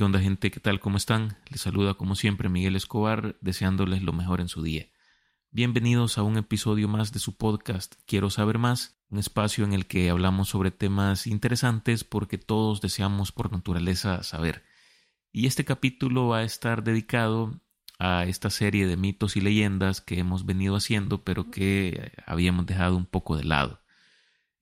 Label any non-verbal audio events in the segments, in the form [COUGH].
¿Qué onda gente? ¿Qué tal? ¿Cómo están? Les saluda como siempre Miguel Escobar, deseándoles lo mejor en su día. Bienvenidos a un episodio más de su podcast Quiero saber más, un espacio en el que hablamos sobre temas interesantes porque todos deseamos por naturaleza saber. Y este capítulo va a estar dedicado a esta serie de mitos y leyendas que hemos venido haciendo pero que habíamos dejado un poco de lado.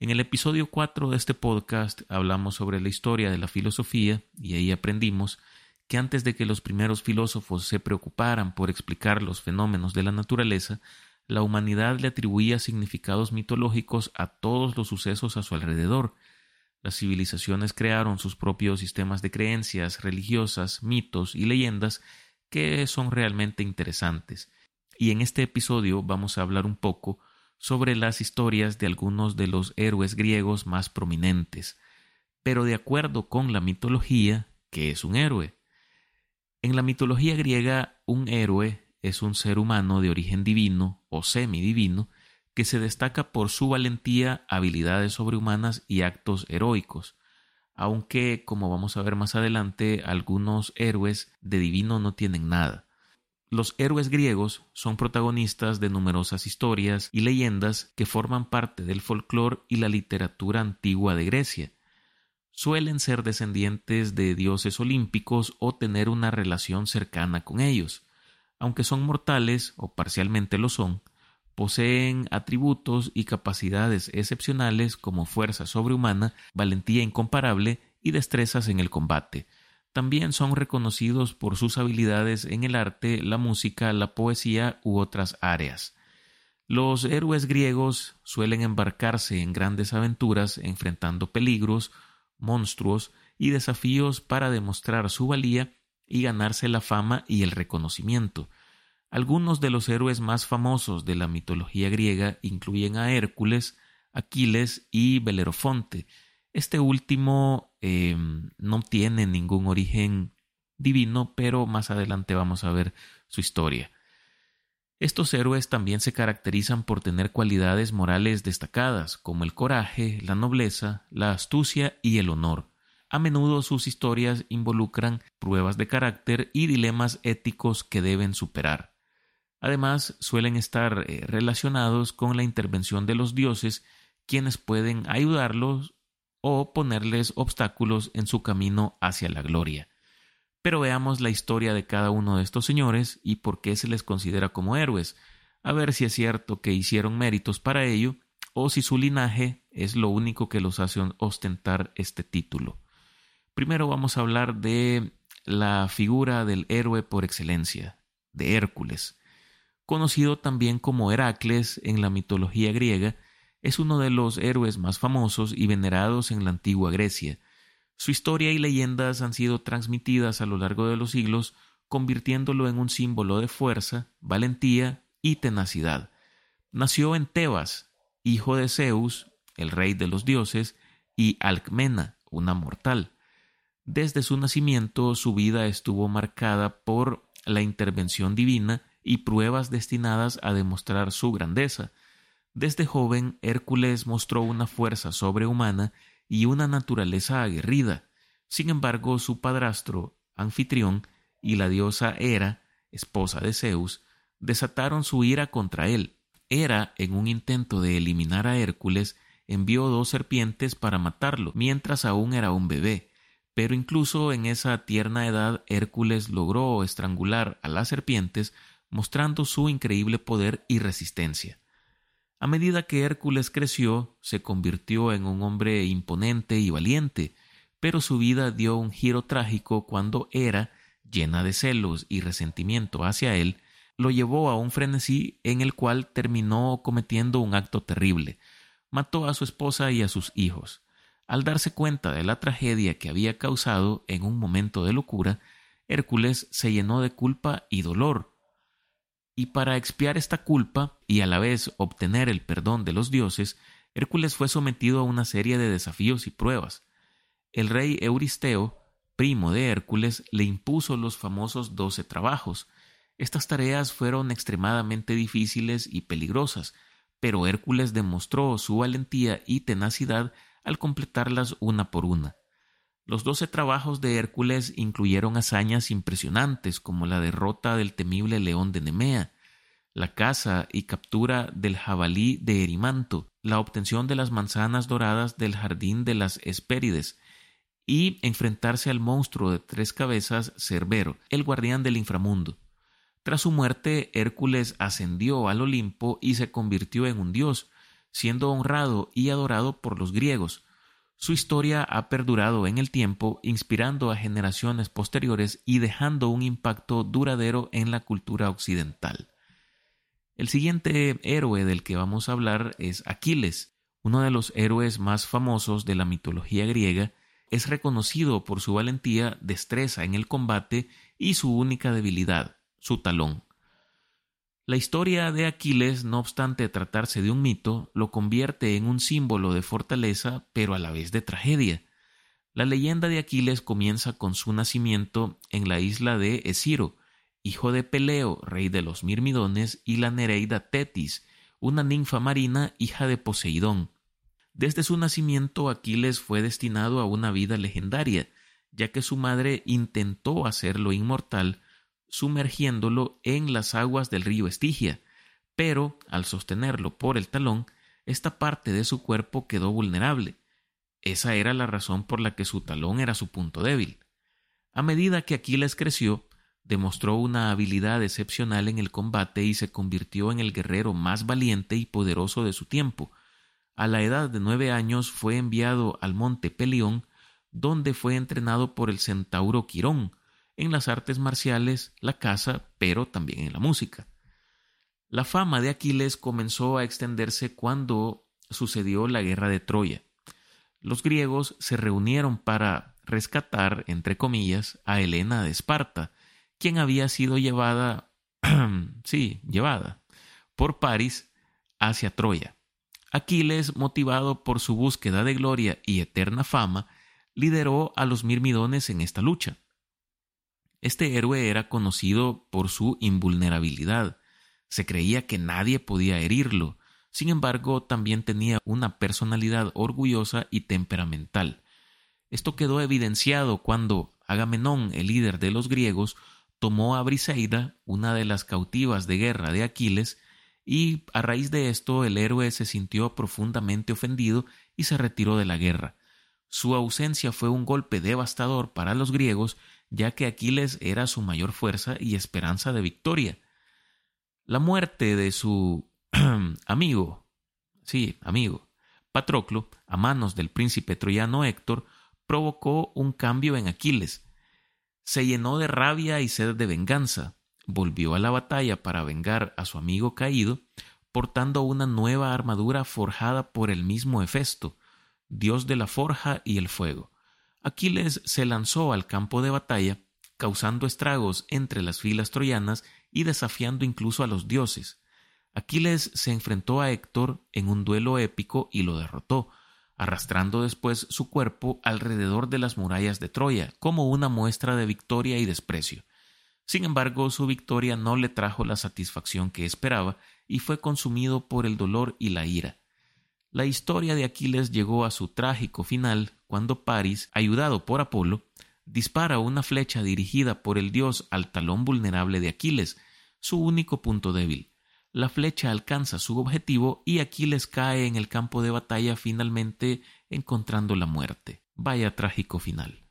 En el episodio 4 de este podcast hablamos sobre la historia de la filosofía y ahí aprendimos que antes de que los primeros filósofos se preocuparan por explicar los fenómenos de la naturaleza, la humanidad le atribuía significados mitológicos a todos los sucesos a su alrededor. Las civilizaciones crearon sus propios sistemas de creencias religiosas, mitos y leyendas que son realmente interesantes. Y en este episodio vamos a hablar un poco sobre las historias de algunos de los héroes griegos más prominentes, pero de acuerdo con la mitología, ¿qué es un héroe? En la mitología griega, un héroe es un ser humano de origen divino o semidivino que se destaca por su valentía, habilidades sobrehumanas y actos heroicos, aunque, como vamos a ver más adelante, algunos héroes de divino no tienen nada. Los héroes griegos son protagonistas de numerosas historias y leyendas que forman parte del folclore y la literatura antigua de Grecia. Suelen ser descendientes de dioses olímpicos o tener una relación cercana con ellos. Aunque son mortales, o parcialmente lo son, poseen atributos y capacidades excepcionales como fuerza sobrehumana, valentía incomparable y destrezas en el combate, también son reconocidos por sus habilidades en el arte, la música, la poesía u otras áreas. Los héroes griegos suelen embarcarse en grandes aventuras enfrentando peligros, monstruos y desafíos para demostrar su valía y ganarse la fama y el reconocimiento. Algunos de los héroes más famosos de la mitología griega incluyen a Hércules, Aquiles y Belerofonte, este último em, no tiene ningún origen divino, pero más adelante vamos a ver su historia. Estos héroes también se caracterizan por tener cualidades morales destacadas, como el coraje, la nobleza, la astucia y el honor. A menudo sus historias involucran pruebas de carácter y dilemas éticos que deben superar. Además, suelen estar eh, relacionados con la intervención de los dioses, quienes pueden ayudarlos o ponerles obstáculos en su camino hacia la gloria. Pero veamos la historia de cada uno de estos señores y por qué se les considera como héroes, a ver si es cierto que hicieron méritos para ello o si su linaje es lo único que los hace ostentar este título. Primero vamos a hablar de la figura del héroe por excelencia, de Hércules, conocido también como Heracles en la mitología griega, es uno de los héroes más famosos y venerados en la antigua Grecia. Su historia y leyendas han sido transmitidas a lo largo de los siglos, convirtiéndolo en un símbolo de fuerza, valentía y tenacidad. Nació en Tebas, hijo de Zeus, el rey de los dioses, y Alcmena, una mortal. Desde su nacimiento su vida estuvo marcada por la intervención divina y pruebas destinadas a demostrar su grandeza. Desde joven, Hércules mostró una fuerza sobrehumana y una naturaleza aguerrida. Sin embargo, su padrastro, Anfitrión, y la diosa Hera, esposa de Zeus, desataron su ira contra él. Hera, en un intento de eliminar a Hércules, envió dos serpientes para matarlo, mientras aún era un bebé. Pero incluso en esa tierna edad Hércules logró estrangular a las serpientes, mostrando su increíble poder y resistencia. A medida que Hércules creció, se convirtió en un hombre imponente y valiente, pero su vida dio un giro trágico cuando Hera, llena de celos y resentimiento hacia él, lo llevó a un frenesí en el cual terminó cometiendo un acto terrible. Mató a su esposa y a sus hijos. Al darse cuenta de la tragedia que había causado en un momento de locura, Hércules se llenó de culpa y dolor, y para expiar esta culpa y a la vez obtener el perdón de los dioses, Hércules fue sometido a una serie de desafíos y pruebas. El rey Euristeo, primo de Hércules, le impuso los famosos doce trabajos. Estas tareas fueron extremadamente difíciles y peligrosas, pero Hércules demostró su valentía y tenacidad al completarlas una por una. Los doce trabajos de Hércules incluyeron hazañas impresionantes como la derrota del temible león de Nemea, la caza y captura del jabalí de Erimanto, la obtención de las manzanas doradas del jardín de las Hespérides, y enfrentarse al monstruo de tres cabezas Cerbero, el guardián del inframundo. Tras su muerte, Hércules ascendió al Olimpo y se convirtió en un dios, siendo honrado y adorado por los griegos. Su historia ha perdurado en el tiempo, inspirando a generaciones posteriores y dejando un impacto duradero en la cultura occidental. El siguiente héroe del que vamos a hablar es Aquiles, uno de los héroes más famosos de la mitología griega, es reconocido por su valentía, destreza en el combate y su única debilidad, su talón. La historia de Aquiles, no obstante tratarse de un mito, lo convierte en un símbolo de fortaleza, pero a la vez de tragedia. La leyenda de Aquiles comienza con su nacimiento en la isla de Esciro, hijo de Peleo, rey de los Mirmidones, y la Nereida Tetis, una ninfa marina hija de Poseidón. Desde su nacimiento Aquiles fue destinado a una vida legendaria, ya que su madre intentó hacerlo inmortal, sumergiéndolo en las aguas del río Estigia, pero al sostenerlo por el talón, esta parte de su cuerpo quedó vulnerable. Esa era la razón por la que su talón era su punto débil. A medida que Aquiles creció, demostró una habilidad excepcional en el combate y se convirtió en el guerrero más valiente y poderoso de su tiempo. A la edad de nueve años fue enviado al monte Pelión, donde fue entrenado por el centauro Quirón, en las artes marciales, la caza, pero también en la música. La fama de Aquiles comenzó a extenderse cuando sucedió la guerra de Troya. Los griegos se reunieron para rescatar, entre comillas, a Helena de Esparta, quien había sido llevada, [CLEARS THROAT] sí, llevada, por París hacia Troya. Aquiles, motivado por su búsqueda de gloria y eterna fama, lideró a los mirmidones en esta lucha. Este héroe era conocido por su invulnerabilidad. Se creía que nadie podía herirlo. Sin embargo, también tenía una personalidad orgullosa y temperamental. Esto quedó evidenciado cuando Agamenón, el líder de los griegos, tomó a Briseida, una de las cautivas de guerra de Aquiles, y a raíz de esto el héroe se sintió profundamente ofendido y se retiró de la guerra. Su ausencia fue un golpe devastador para los griegos ya que Aquiles era su mayor fuerza y esperanza de victoria. La muerte de su [CLEARS THROAT] amigo, sí, amigo, Patroclo, a manos del príncipe troyano Héctor, provocó un cambio en Aquiles. Se llenó de rabia y sed de venganza, volvió a la batalla para vengar a su amigo caído, portando una nueva armadura forjada por el mismo Hefesto, dios de la forja y el fuego. Aquiles se lanzó al campo de batalla, causando estragos entre las filas troyanas y desafiando incluso a los dioses. Aquiles se enfrentó a Héctor en un duelo épico y lo derrotó, arrastrando después su cuerpo alrededor de las murallas de Troya, como una muestra de victoria y desprecio. Sin embargo, su victoria no le trajo la satisfacción que esperaba y fue consumido por el dolor y la ira. La historia de Aquiles llegó a su trágico final cuando Paris, ayudado por Apolo, dispara una flecha dirigida por el dios al talón vulnerable de Aquiles, su único punto débil. La flecha alcanza su objetivo y Aquiles cae en el campo de batalla finalmente encontrando la muerte. Vaya trágico final.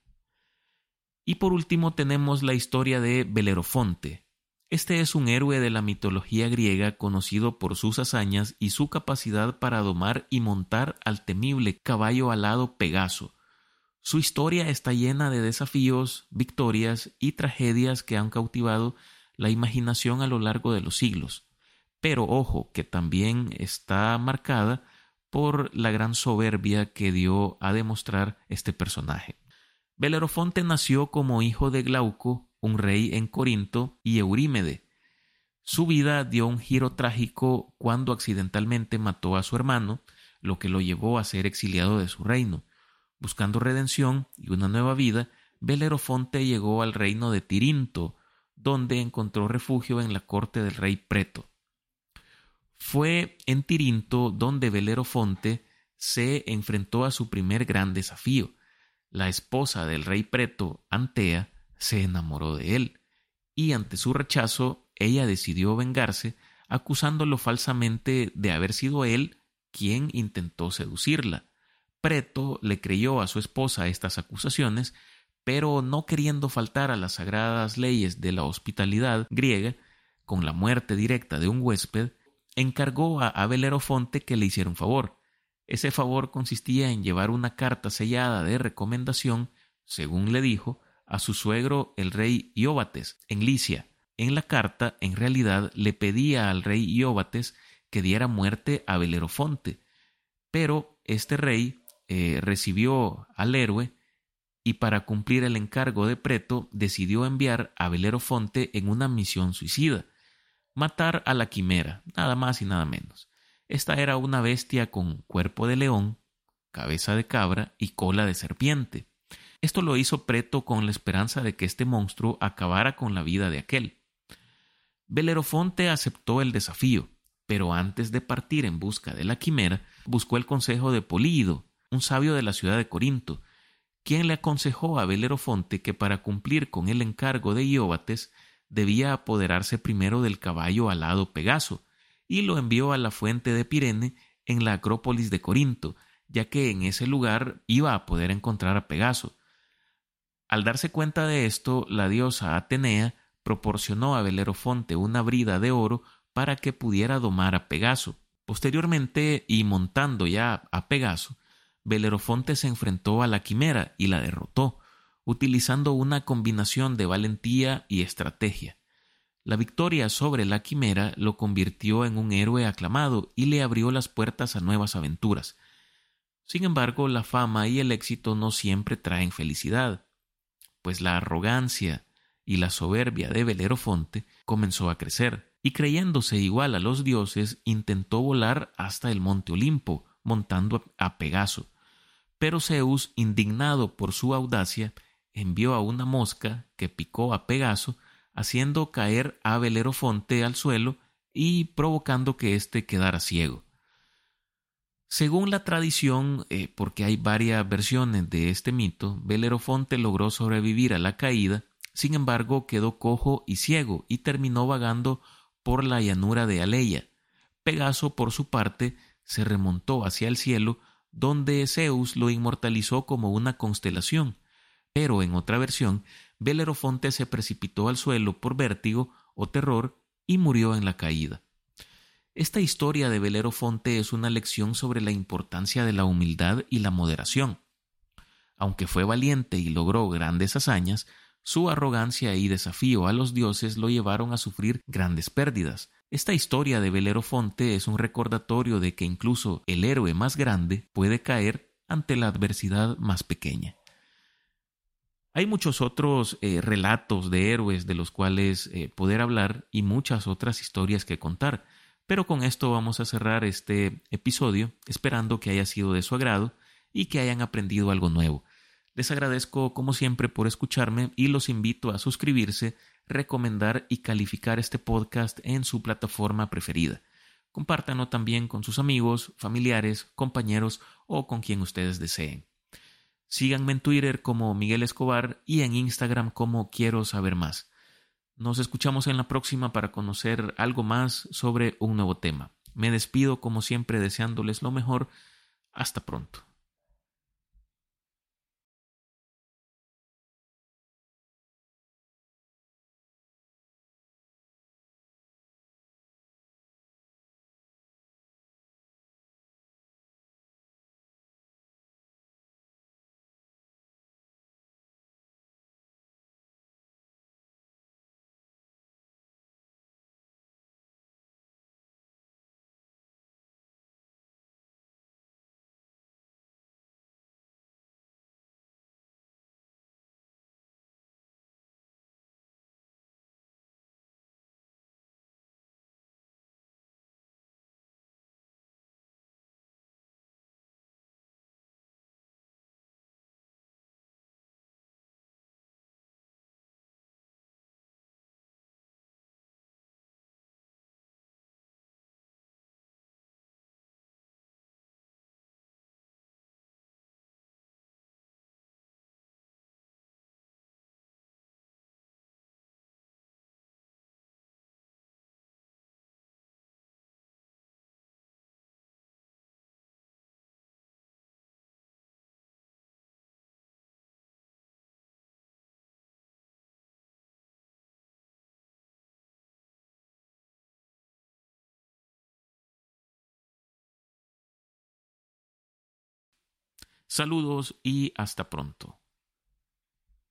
Y por último tenemos la historia de Belerofonte, este es un héroe de la mitología griega conocido por sus hazañas y su capacidad para domar y montar al temible caballo alado Pegaso. Su historia está llena de desafíos, victorias y tragedias que han cautivado la imaginación a lo largo de los siglos. Pero ojo, que también está marcada por la gran soberbia que dio a demostrar este personaje. Belerofonte nació como hijo de Glauco un rey en Corinto, y Eurímede. Su vida dio un giro trágico cuando accidentalmente mató a su hermano, lo que lo llevó a ser exiliado de su reino. Buscando redención y una nueva vida, Belerofonte llegó al reino de Tirinto, donde encontró refugio en la corte del rey Preto. Fue en Tirinto donde Belerofonte se enfrentó a su primer gran desafío, la esposa del rey Preto, Antea, se enamoró de él, y ante su rechazo ella decidió vengarse, acusándolo falsamente de haber sido él quien intentó seducirla. Preto le creyó a su esposa estas acusaciones, pero no queriendo faltar a las sagradas leyes de la hospitalidad griega, con la muerte directa de un huésped, encargó a Abelerofonte que le hiciera un favor. Ese favor consistía en llevar una carta sellada de recomendación, según le dijo, a su suegro el rey Ióbates, en Licia. En la carta, en realidad, le pedía al rey Ióbates que diera muerte a Belerofonte, pero este rey eh, recibió al héroe y para cumplir el encargo de Preto decidió enviar a Belerofonte en una misión suicida, matar a la quimera, nada más y nada menos. Esta era una bestia con cuerpo de león, cabeza de cabra y cola de serpiente. Esto lo hizo Preto con la esperanza de que este monstruo acabara con la vida de aquel. Belerofonte aceptó el desafío, pero antes de partir en busca de la quimera, buscó el consejo de Polído, un sabio de la ciudad de Corinto, quien le aconsejó a Belerofonte que para cumplir con el encargo de Ióbates debía apoderarse primero del caballo alado Pegaso, y lo envió a la fuente de Pirene en la Acrópolis de Corinto, ya que en ese lugar iba a poder encontrar a Pegaso. Al darse cuenta de esto, la diosa Atenea proporcionó a Belerofonte una brida de oro para que pudiera domar a Pegaso. Posteriormente, y montando ya a Pegaso, Belerofonte se enfrentó a la quimera y la derrotó, utilizando una combinación de valentía y estrategia. La victoria sobre la quimera lo convirtió en un héroe aclamado y le abrió las puertas a nuevas aventuras. Sin embargo, la fama y el éxito no siempre traen felicidad pues la arrogancia y la soberbia de Belerofonte comenzó a crecer, y creyéndose igual a los dioses, intentó volar hasta el monte Olimpo, montando a Pegaso. Pero Zeus, indignado por su audacia, envió a una mosca que picó a Pegaso, haciendo caer a Belerofonte al suelo y provocando que éste quedara ciego. Según la tradición, eh, porque hay varias versiones de este mito, Belerofonte logró sobrevivir a la caída, sin embargo quedó cojo y ciego y terminó vagando por la llanura de Aleia. Pegaso, por su parte, se remontó hacia el cielo, donde Zeus lo inmortalizó como una constelación. Pero en otra versión, Belerofonte se precipitó al suelo por vértigo o terror y murió en la caída. Esta historia de Belerofonte es una lección sobre la importancia de la humildad y la moderación. Aunque fue valiente y logró grandes hazañas, su arrogancia y desafío a los dioses lo llevaron a sufrir grandes pérdidas. Esta historia de Belerofonte es un recordatorio de que incluso el héroe más grande puede caer ante la adversidad más pequeña. Hay muchos otros eh, relatos de héroes de los cuales eh, poder hablar y muchas otras historias que contar, pero con esto vamos a cerrar este episodio, esperando que haya sido de su agrado y que hayan aprendido algo nuevo. Les agradezco como siempre por escucharme y los invito a suscribirse, recomendar y calificar este podcast en su plataforma preferida. Compártanlo también con sus amigos, familiares, compañeros o con quien ustedes deseen. Síganme en Twitter como Miguel Escobar y en Instagram como Quiero Saber Más. Nos escuchamos en la próxima para conocer algo más sobre un nuevo tema. Me despido como siempre deseándoles lo mejor. Hasta pronto. Saludos y hasta pronto.